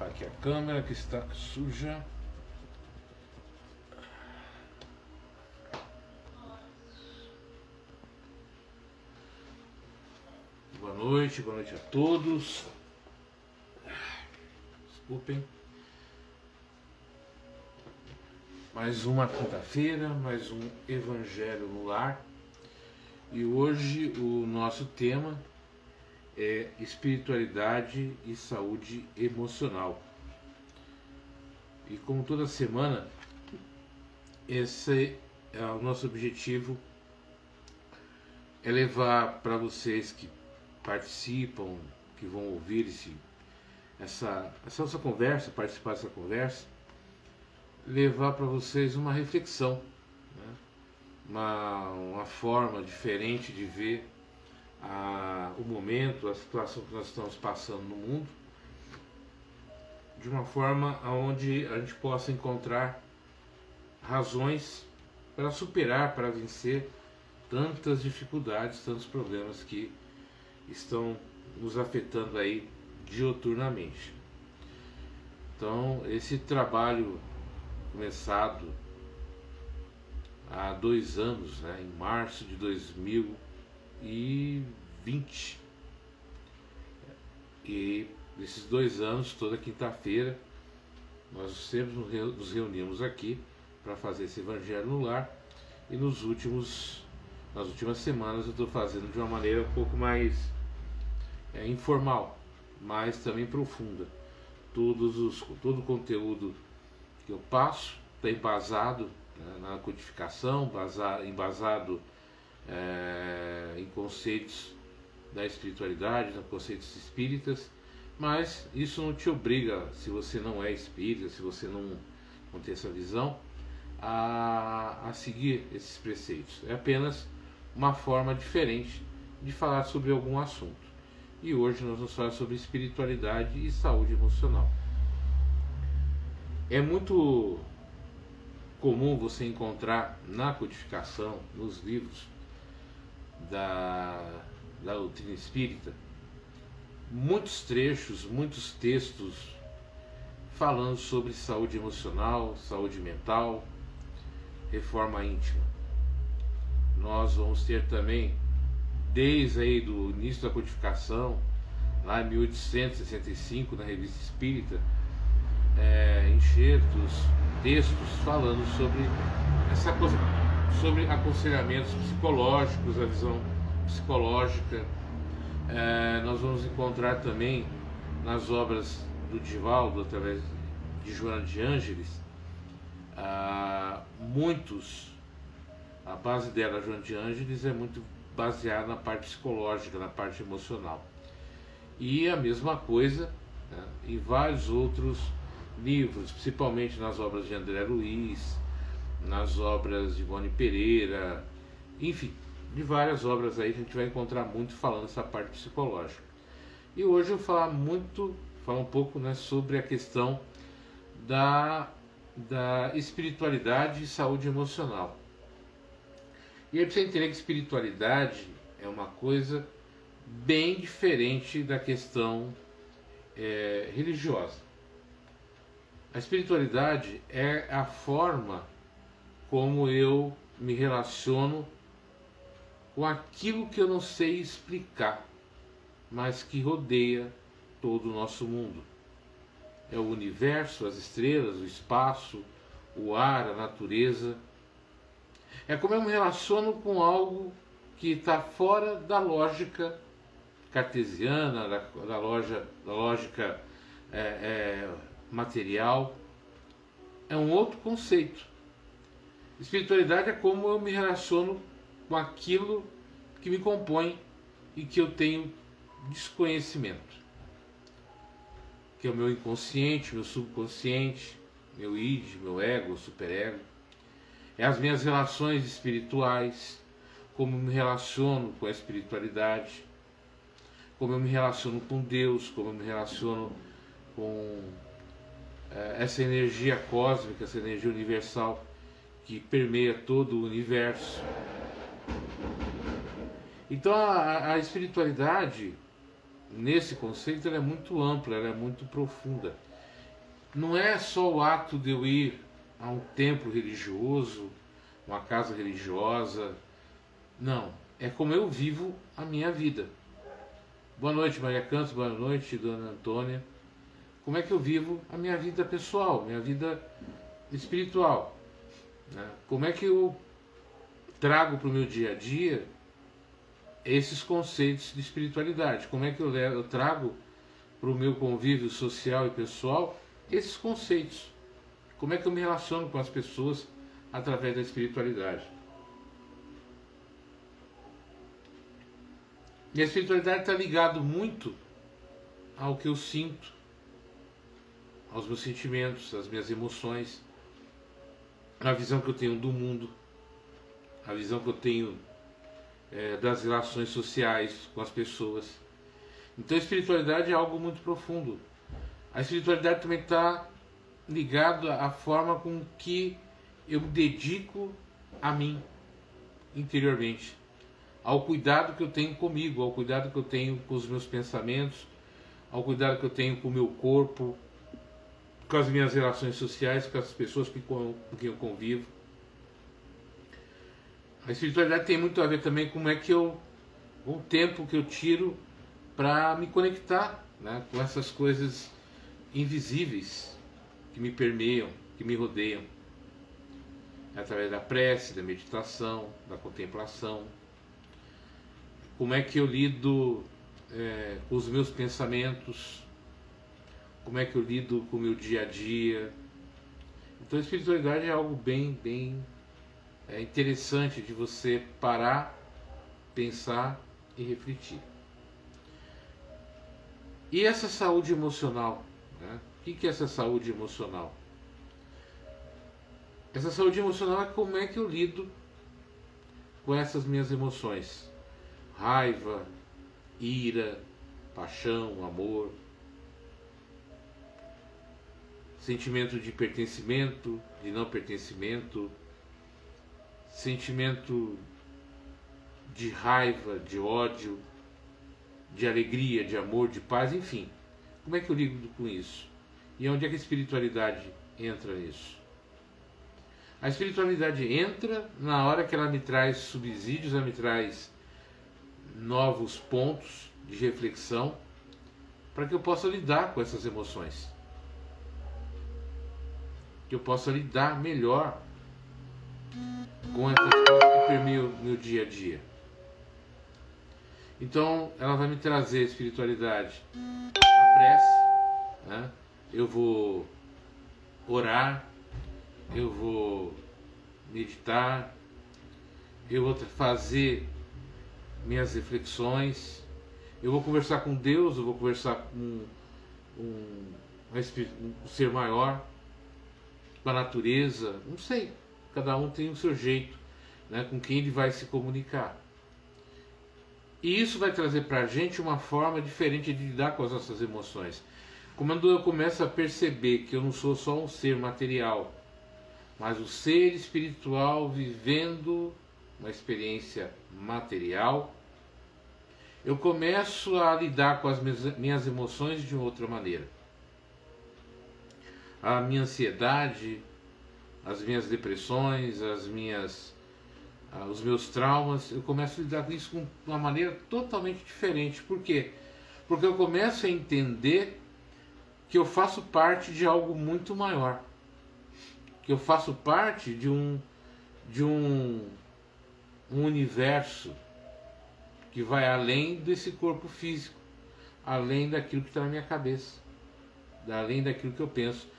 aqui a câmera que está suja. Boa noite, boa noite a todos. Desculpem. Mais uma quinta-feira, mais um Evangelho no Lar. E hoje o nosso tema é espiritualidade e saúde emocional. E como toda semana, esse é o nosso objetivo é levar para vocês que participam, que vão ouvir esse, essa, essa nossa conversa, participar dessa conversa, levar para vocês uma reflexão, né? uma, uma forma diferente de ver a, o momento, a situação que nós estamos passando no mundo, de uma forma onde a gente possa encontrar razões para superar, para vencer tantas dificuldades, tantos problemas que estão nos afetando aí dioturnamente. Então, esse trabalho começado há dois anos, né, em março de 2000 e 20. E nesses dois anos, toda quinta-feira, nós sempre nos reunimos aqui para fazer esse evangelho no lar. E nos últimos, nas últimas semanas eu estou fazendo de uma maneira um pouco mais é, informal, mas também profunda. Todos os, todo o conteúdo que eu passo está embasado né, na codificação, embasado é, em conceitos da espiritualidade, em conceitos espíritas, mas isso não te obriga, se você não é espírita, se você não, não tem essa visão, a, a seguir esses preceitos. É apenas uma forma diferente de falar sobre algum assunto. E hoje nós vamos falar sobre espiritualidade e saúde emocional. É muito comum você encontrar na codificação, nos livros, da, da doutrina espírita, muitos trechos, muitos textos falando sobre saúde emocional, saúde mental, reforma íntima. Nós vamos ter também, desde aí do início da codificação, lá em 1865, na Revista Espírita, é, enxertos, textos falando sobre essa coisa sobre aconselhamentos psicológicos, a visão psicológica. É, nós vamos encontrar também nas obras do Divaldo, através de Joana de Ângeles, ah, muitos, a base dela, Joana de Ângeles, é muito baseada na parte psicológica, na parte emocional. E a mesma coisa né, em vários outros livros, principalmente nas obras de André Luiz, nas obras de Ivone Pereira, enfim, de várias obras aí a gente vai encontrar muito falando essa parte psicológica. E hoje eu vou falar muito, falar um pouco né, sobre a questão da, da espiritualidade e saúde emocional. E aí precisa entender que espiritualidade é uma coisa bem diferente da questão é, religiosa. A espiritualidade é a forma como eu me relaciono com aquilo que eu não sei explicar, mas que rodeia todo o nosso mundo. É o universo, as estrelas, o espaço, o ar, a natureza. É como eu me relaciono com algo que está fora da lógica cartesiana, da, da, loja, da lógica é, é, material. É um outro conceito. Espiritualidade é como eu me relaciono com aquilo que me compõe e que eu tenho desconhecimento. Que é o meu inconsciente, meu subconsciente, meu id, meu ego, superego. É as minhas relações espirituais, como me relaciono com a espiritualidade, como eu me relaciono com Deus, como eu me relaciono com é, essa energia cósmica, essa energia universal que permeia todo o universo. Então a, a espiritualidade, nesse conceito, é muito ampla, é muito profunda. não é só o ato de eu ir a um templo religioso, uma casa religiosa. Não, é como eu vivo a minha vida. Boa noite, Maria Cantos, boa noite, Dona Antônia. Como é que eu vivo a minha vida pessoal, minha vida espiritual? Né? Como é que eu trago para o meu dia a dia esses conceitos de espiritualidade? Como é que eu, levo, eu trago para o meu convívio social e pessoal esses conceitos? Como é que eu me relaciono com as pessoas através da espiritualidade? E a espiritualidade está ligado muito ao que eu sinto, aos meus sentimentos, às minhas emoções, à visão que eu tenho do mundo, à visão que eu tenho é, das relações sociais com as pessoas. Então a espiritualidade é algo muito profundo. A espiritualidade também está ligada à forma com que eu me dedico a mim interiormente ao cuidado que eu tenho comigo, ao cuidado que eu tenho com os meus pensamentos, ao cuidado que eu tenho com o meu corpo, com as minhas relações sociais, com as pessoas com quem eu convivo. A espiritualidade tem muito a ver também com como é que eu o tempo que eu tiro para me conectar né, com essas coisas invisíveis que me permeiam, que me rodeiam, através da prece, da meditação, da contemplação como é que eu lido é, com os meus pensamentos, como é que eu lido com o meu dia a dia. Então a espiritualidade é algo bem, bem é, interessante de você parar, pensar e refletir. E essa saúde emocional? Né? O que é essa saúde emocional? Essa saúde emocional é como é que eu lido com essas minhas emoções raiva, ira, paixão, amor, sentimento de pertencimento, de não pertencimento, sentimento de raiva, de ódio, de alegria, de amor, de paz, enfim. Como é que eu lido com isso? E onde é que a espiritualidade entra nisso? A espiritualidade entra na hora que ela me traz subsídios, ela me traz novos pontos de reflexão para que eu possa lidar com essas emoções. Que eu possa lidar melhor com essas coisas que permeiam meu dia a dia. Então, ela vai me trazer espiritualidade, a prece, né? eu vou orar, eu vou meditar, eu vou fazer minhas reflexões. Eu vou conversar com Deus, eu vou conversar com um, um, um ser maior, com a natureza, não sei. Cada um tem o seu jeito, né, com quem ele vai se comunicar. E isso vai trazer para a gente uma forma diferente de lidar com as nossas emoções. Quando eu começo a perceber que eu não sou só um ser material, mas o um ser espiritual vivendo uma experiência material, eu começo a lidar com as minhas emoções de outra maneira. A minha ansiedade, as minhas depressões, as minhas, os meus traumas, eu começo a lidar com isso de uma maneira totalmente diferente. Por quê? Porque eu começo a entender que eu faço parte de algo muito maior, que eu faço parte de um de um um universo que vai além desse corpo físico, além daquilo que está na minha cabeça, além daquilo que eu penso.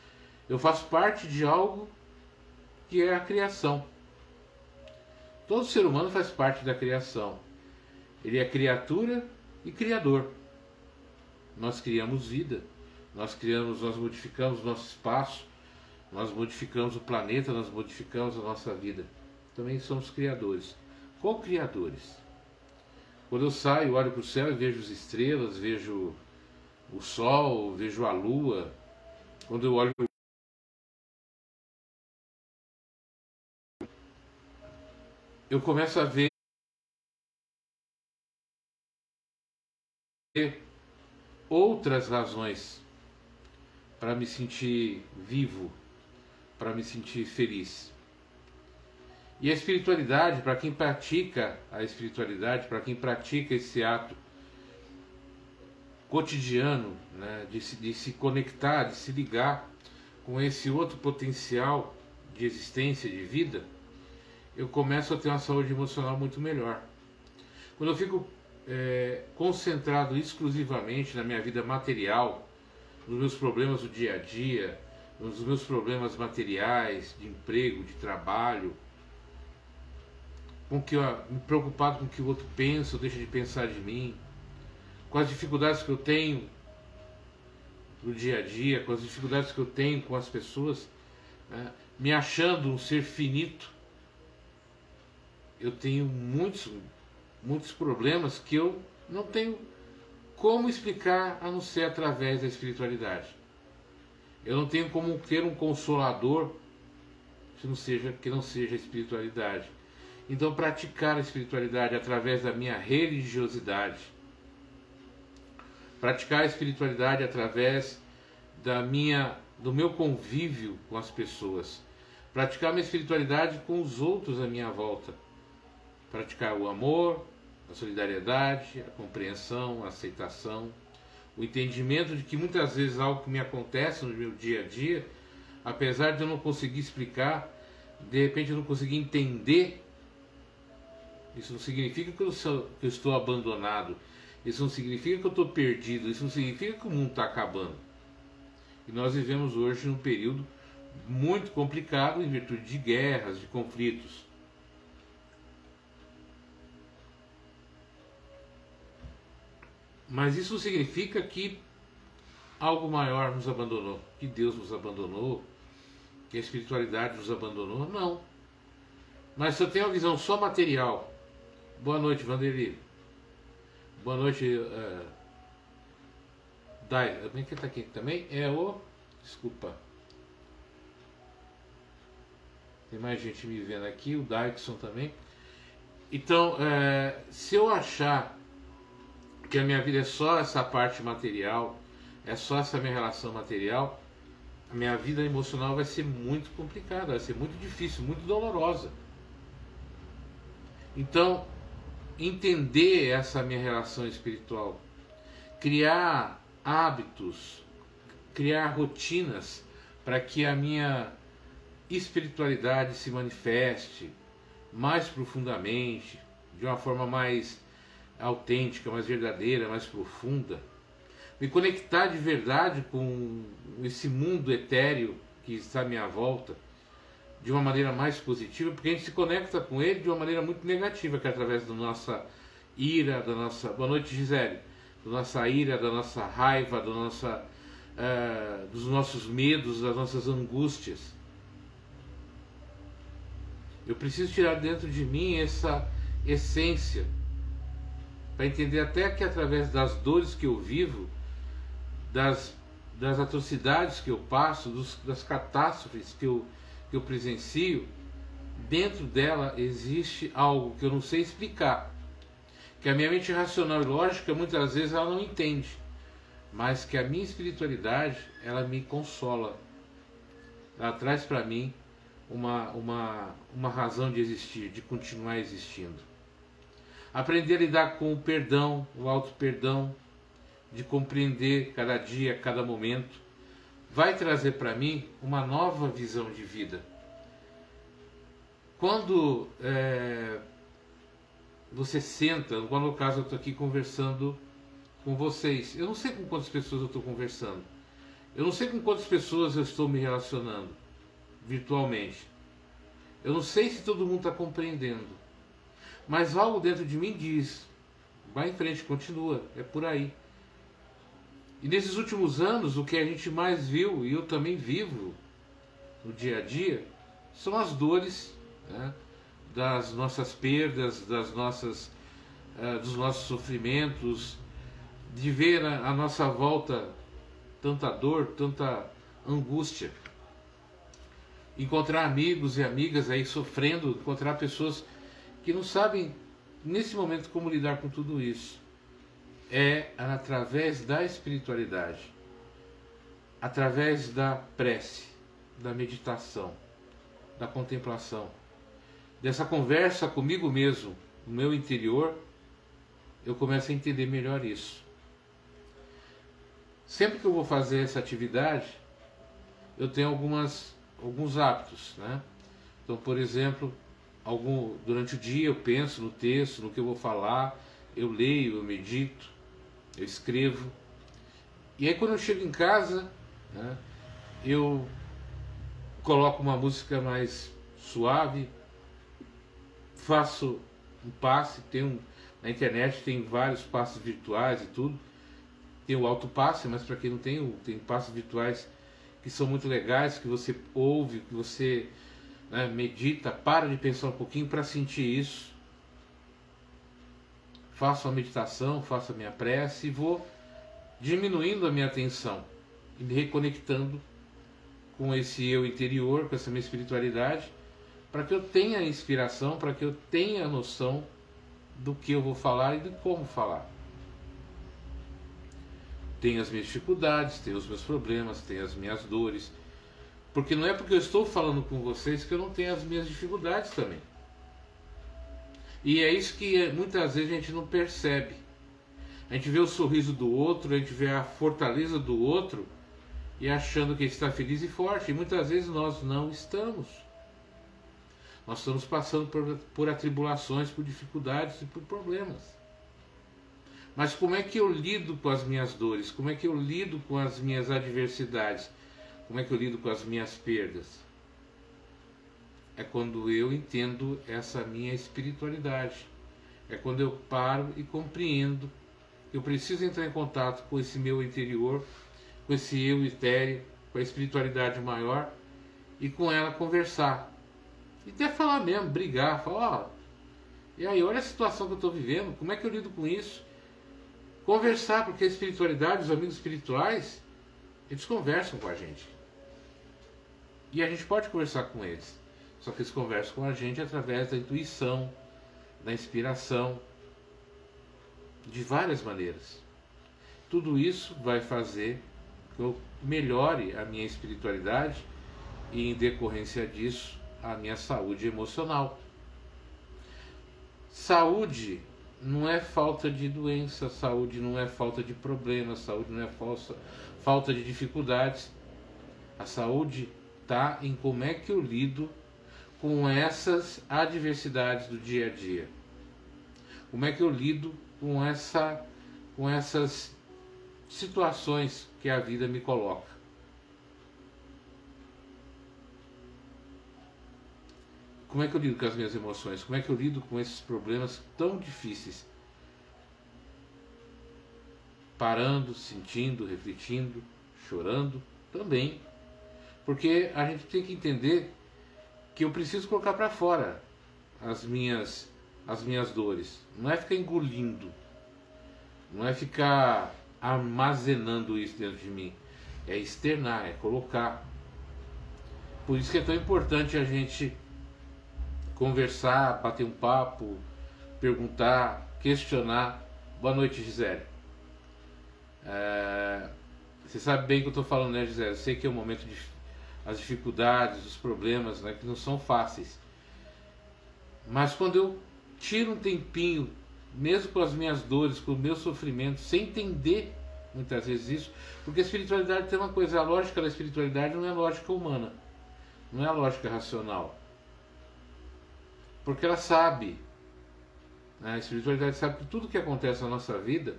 Eu faço parte de algo que é a criação. Todo ser humano faz parte da criação. Ele é criatura e criador. Nós criamos vida, nós criamos, nós modificamos nosso espaço, nós modificamos o planeta, nós modificamos a nossa vida. Também somos criadores co-criadores. Quando eu saio, olho para o céu e vejo as estrelas, vejo o sol, vejo a lua. Quando eu olho eu começo a ver outras razões para me sentir vivo, para me sentir feliz. E a espiritualidade, para quem pratica a espiritualidade, para quem pratica esse ato cotidiano né, de, se, de se conectar, de se ligar com esse outro potencial de existência, de vida, eu começo a ter uma saúde emocional muito melhor. Quando eu fico é, concentrado exclusivamente na minha vida material, nos meus problemas do dia a dia, nos meus problemas materiais, de emprego, de trabalho, com que eu, me preocupado com o que o outro pensa ou deixa de pensar de mim, com as dificuldades que eu tenho no dia a dia, com as dificuldades que eu tenho com as pessoas, né, me achando um ser finito, eu tenho muitos, muitos problemas que eu não tenho como explicar a não ser através da espiritualidade. Eu não tenho como ter um consolador que não seja, que não seja a espiritualidade. Então, praticar a espiritualidade através da minha religiosidade, praticar a espiritualidade através da minha, do meu convívio com as pessoas, praticar a minha espiritualidade com os outros à minha volta, praticar o amor, a solidariedade, a compreensão, a aceitação, o entendimento de que muitas vezes algo que me acontece no meu dia a dia, apesar de eu não conseguir explicar, de repente eu não conseguir entender isso não significa que eu, sou, que eu estou abandonado. Isso não significa que eu estou perdido. Isso não significa que o mundo está acabando. E nós vivemos hoje num período muito complicado em virtude de guerras, de conflitos. Mas isso significa que algo maior nos abandonou, que Deus nos abandonou, que a espiritualidade nos abandonou. Não. Mas se eu tenho uma visão só material Boa noite, Vanderlei. Boa noite, uh, Dai. Quem está aqui também? É o. Desculpa. Tem mais gente me vendo aqui, o Dyson também. Então, é, se eu achar que a minha vida é só essa parte material, é só essa minha relação material, a minha vida emocional vai ser muito complicada, vai ser muito difícil, muito dolorosa. Então, entender essa minha relação espiritual, criar hábitos, criar rotinas para que a minha espiritualidade se manifeste mais profundamente, de uma forma mais autêntica, mais verdadeira, mais profunda. Me conectar de verdade com esse mundo etéreo que está à minha volta de uma maneira mais positiva, porque a gente se conecta com ele de uma maneira muito negativa, que é através da nossa ira, da nossa. Boa noite, Gisele. Da nossa ira, da nossa raiva, da nossa, uh, dos nossos medos, das nossas angústias. Eu preciso tirar dentro de mim essa essência, para entender até que através das dores que eu vivo, das, das atrocidades que eu passo, dos, das catástrofes que eu que eu presencio, dentro dela existe algo que eu não sei explicar, que a minha mente racional e lógica muitas vezes ela não entende, mas que a minha espiritualidade ela me consola, ela traz para mim uma, uma, uma razão de existir, de continuar existindo. Aprender a lidar com o perdão, o auto-perdão, de compreender cada dia, cada momento, vai trazer para mim uma nova visão de vida. Quando é, você senta, no caso eu estou aqui conversando com vocês, eu não sei com quantas pessoas eu estou conversando, eu não sei com quantas pessoas eu estou me relacionando virtualmente, eu não sei se todo mundo está compreendendo, mas algo dentro de mim diz: vai em frente, continua, é por aí. E nesses últimos anos, o que a gente mais viu, e eu também vivo no dia a dia, são as dores né, das nossas perdas, das nossas, uh, dos nossos sofrimentos, de ver a, a nossa volta tanta dor, tanta angústia. Encontrar amigos e amigas aí sofrendo, encontrar pessoas que não sabem nesse momento como lidar com tudo isso é através da espiritualidade. através da prece, da meditação, da contemplação, dessa conversa comigo mesmo, no meu interior, eu começo a entender melhor isso. Sempre que eu vou fazer essa atividade, eu tenho algumas, alguns hábitos, né? Então, por exemplo, algum, durante o dia eu penso no texto, no que eu vou falar, eu leio, eu medito, eu escrevo. E aí quando eu chego em casa, né, eu coloco uma música mais suave, faço um passe, tem um, na internet tem vários passos virtuais e tudo. Tem o alto passe, mas para quem não tem, tem passos virtuais que são muito legais, que você ouve, que você né, medita, para de pensar um pouquinho para sentir isso. Faço a meditação, faço a minha prece e vou diminuindo a minha atenção e me reconectando com esse eu interior, com essa minha espiritualidade, para que eu tenha inspiração, para que eu tenha noção do que eu vou falar e de como falar. Tenho as minhas dificuldades, tenho os meus problemas, tenho as minhas dores. Porque não é porque eu estou falando com vocês que eu não tenho as minhas dificuldades também. E é isso que muitas vezes a gente não percebe. A gente vê o sorriso do outro, a gente vê a fortaleza do outro e achando que está feliz e forte. E muitas vezes nós não estamos. Nós estamos passando por, por atribulações, por dificuldades e por problemas. Mas como é que eu lido com as minhas dores? Como é que eu lido com as minhas adversidades? Como é que eu lido com as minhas perdas? É quando eu entendo essa minha espiritualidade. É quando eu paro e compreendo eu preciso entrar em contato com esse meu interior, com esse eu etéreo, com a espiritualidade maior e com ela conversar. E até falar mesmo, brigar, falar, ó, e aí, olha a situação que eu estou vivendo, como é que eu lido com isso? Conversar, porque a espiritualidade, os amigos espirituais, eles conversam com a gente. E a gente pode conversar com eles. Só que eles conversam com a gente através da intuição, da inspiração, de várias maneiras. Tudo isso vai fazer que eu melhore a minha espiritualidade e, em decorrência disso, a minha saúde emocional. Saúde não é falta de doença, saúde não é falta de problemas, saúde não é falsa, falta de dificuldades. A saúde está em como é que eu lido com essas adversidades do dia a dia. Como é que eu lido com, essa, com essas situações que a vida me coloca. Como é que eu lido com as minhas emoções? Como é que eu lido com esses problemas tão difíceis? Parando, sentindo, refletindo, chorando também. Porque a gente tem que entender que eu preciso colocar para fora as minhas as minhas dores. Não é ficar engolindo. Não é ficar armazenando isso dentro de mim. É externar, é colocar. Por isso que é tão importante a gente conversar, bater um papo, perguntar, questionar. Boa noite, Gisele. É... Você sabe bem o que eu estou falando, né, Gisele? Eu sei que é um momento de as dificuldades, os problemas, né, que não são fáceis. Mas quando eu tiro um tempinho, mesmo com as minhas dores, com o meu sofrimento, sem entender muitas vezes isso, porque a espiritualidade tem uma coisa, a lógica da espiritualidade não é lógica humana, não é lógica racional. Porque ela sabe, né? a espiritualidade sabe que tudo que acontece na nossa vida,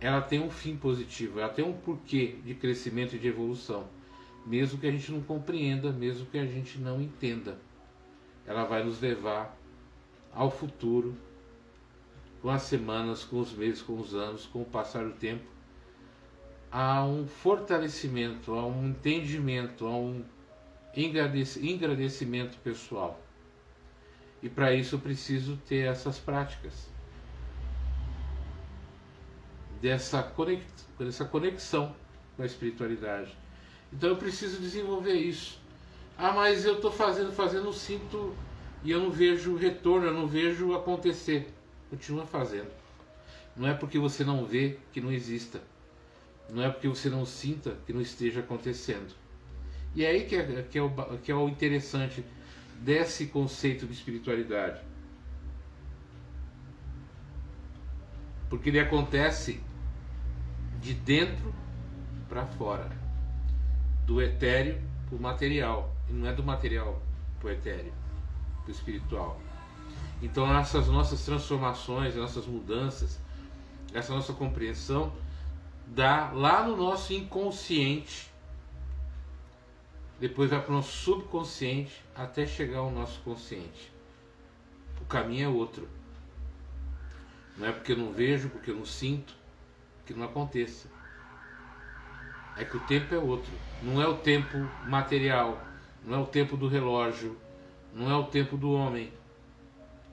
ela tem um fim positivo, ela tem um porquê de crescimento e de evolução, mesmo que a gente não compreenda, mesmo que a gente não entenda. Ela vai nos levar ao futuro, com as semanas, com os meses, com os anos, com o passar do tempo, há um fortalecimento, há um entendimento, há um engrandecimento pessoal. E para isso eu preciso ter essas práticas. Dessa conexão com a espiritualidade. Então eu preciso desenvolver isso. Ah, mas eu estou fazendo, fazendo, sinto e eu não vejo retorno, eu não vejo acontecer. Continua fazendo. Não é porque você não vê que não exista. Não é porque você não sinta que não esteja acontecendo. E é aí que é, que é, o, que é o interessante desse conceito de espiritualidade. Porque ele acontece de dentro para fora, do etéreo para o material, e não é do material para o etéreo, para o espiritual. Então, essas nossas transformações, nossas mudanças, essa nossa compreensão dá lá no nosso inconsciente, depois vai para o nosso subconsciente até chegar ao nosso consciente. O caminho é outro. Não é porque eu não vejo, porque eu não sinto, que não aconteça. É que o tempo é outro. Não é o tempo material, não é o tempo do relógio, não é o tempo do homem.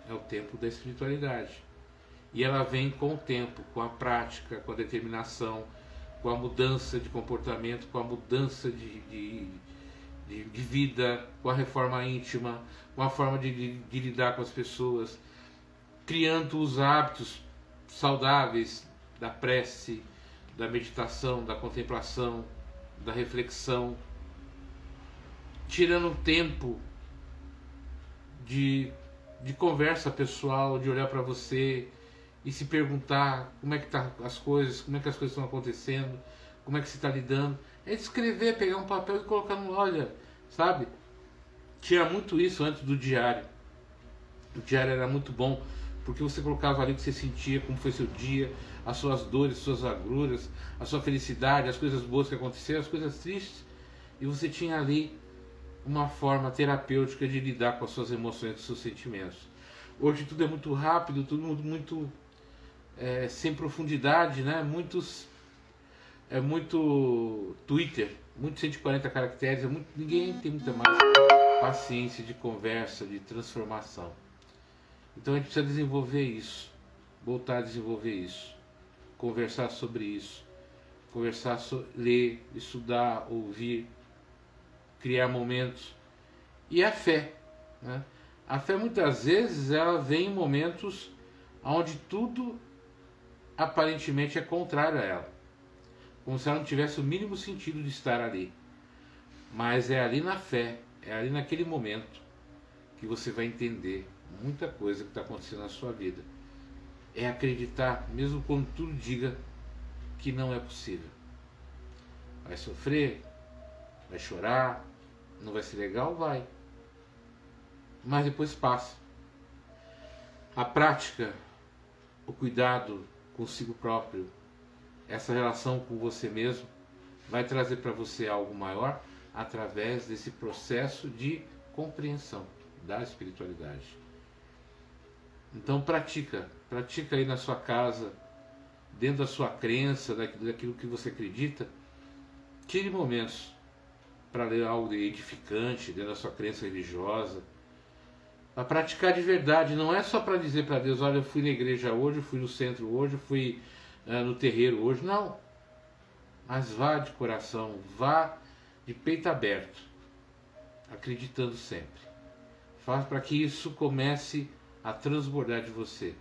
É o tempo da espiritualidade. E ela vem com o tempo, com a prática, com a determinação, com a mudança de comportamento, com a mudança de, de, de, de vida, com a reforma íntima, com a forma de, de lidar com as pessoas, criando os hábitos saudáveis da prece, da meditação, da contemplação, da reflexão, tirando tempo de, de conversa pessoal, de olhar para você e se perguntar como é que tá as coisas, como é que as coisas estão acontecendo, como é que você está lidando. É escrever, pegar um papel e colocar no olha, sabe? Tinha muito isso antes do diário. O diário era muito bom porque você colocava ali o que você sentia, como foi seu dia, as suas dores, suas agruras, a sua felicidade, as coisas boas que aconteceram, as coisas tristes, e você tinha ali uma forma terapêutica de lidar com as suas emoções, com os seus sentimentos. Hoje tudo é muito rápido, tudo muito é, sem profundidade, né? Muitos é muito Twitter, muito 140 caracteres, é muito, ninguém tem muita mais paciência de conversa, de transformação. Então a gente precisa desenvolver isso, voltar a desenvolver isso, conversar sobre isso, conversar, so, ler, estudar, ouvir, criar momentos. E a fé. Né? A fé muitas vezes ela vem em momentos onde tudo aparentemente é contrário a ela. Como se ela não tivesse o mínimo sentido de estar ali. Mas é ali na fé, é ali naquele momento que você vai entender muita coisa que está acontecendo na sua vida. É acreditar, mesmo quando tudo diga que não é possível. Vai sofrer, vai chorar, não vai ser legal? Vai. Mas depois passa. A prática, o cuidado consigo próprio, essa relação com você mesmo, vai trazer para você algo maior através desse processo de compreensão da espiritualidade. Então pratica, pratica aí na sua casa, dentro da sua crença, daquilo que você acredita. Tire momentos para ler algo edificante dentro da sua crença religiosa. Para praticar de verdade, não é só para dizer para Deus: olha, eu fui na igreja hoje, eu fui no centro hoje, eu fui uh, no terreiro hoje. Não. Mas vá de coração, vá de peito aberto, acreditando sempre. Faz para que isso comece a transbordar de você.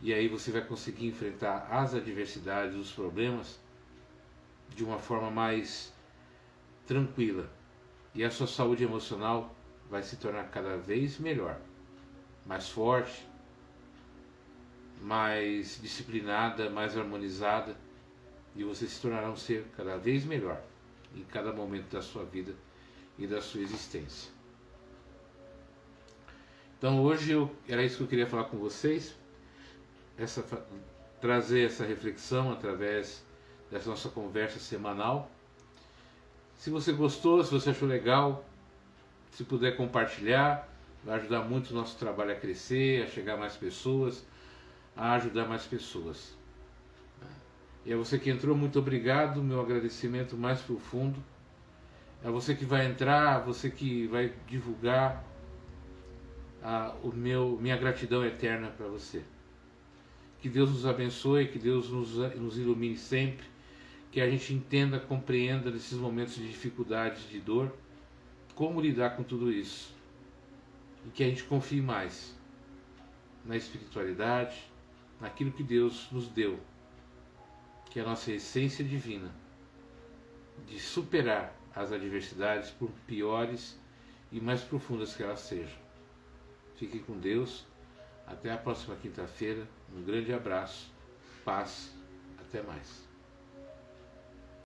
E aí você vai conseguir enfrentar as adversidades, os problemas de uma forma mais tranquila. E a sua saúde emocional vai se tornar cada vez melhor, mais forte, mais disciplinada, mais harmonizada, e você se tornará um ser cada vez melhor em cada momento da sua vida e da sua existência. Então hoje eu, era isso que eu queria falar com vocês, essa, trazer essa reflexão através dessa nossa conversa semanal. Se você gostou, se você achou legal, se puder compartilhar, vai ajudar muito o nosso trabalho a crescer, a chegar a mais pessoas, a ajudar mais pessoas. E a você que entrou, muito obrigado, meu agradecimento mais profundo. É você que vai entrar, você que vai divulgar a, o meu, minha gratidão eterna para você. Que Deus nos abençoe, que Deus nos, nos ilumine sempre, que a gente entenda, compreenda nesses momentos de dificuldade, de dor, como lidar com tudo isso. E que a gente confie mais na espiritualidade, naquilo que Deus nos deu, que é a nossa essência divina de superar as adversidades, por piores e mais profundas que elas sejam. Fique com Deus. Até a próxima quinta-feira. Um grande abraço. Paz. Até mais.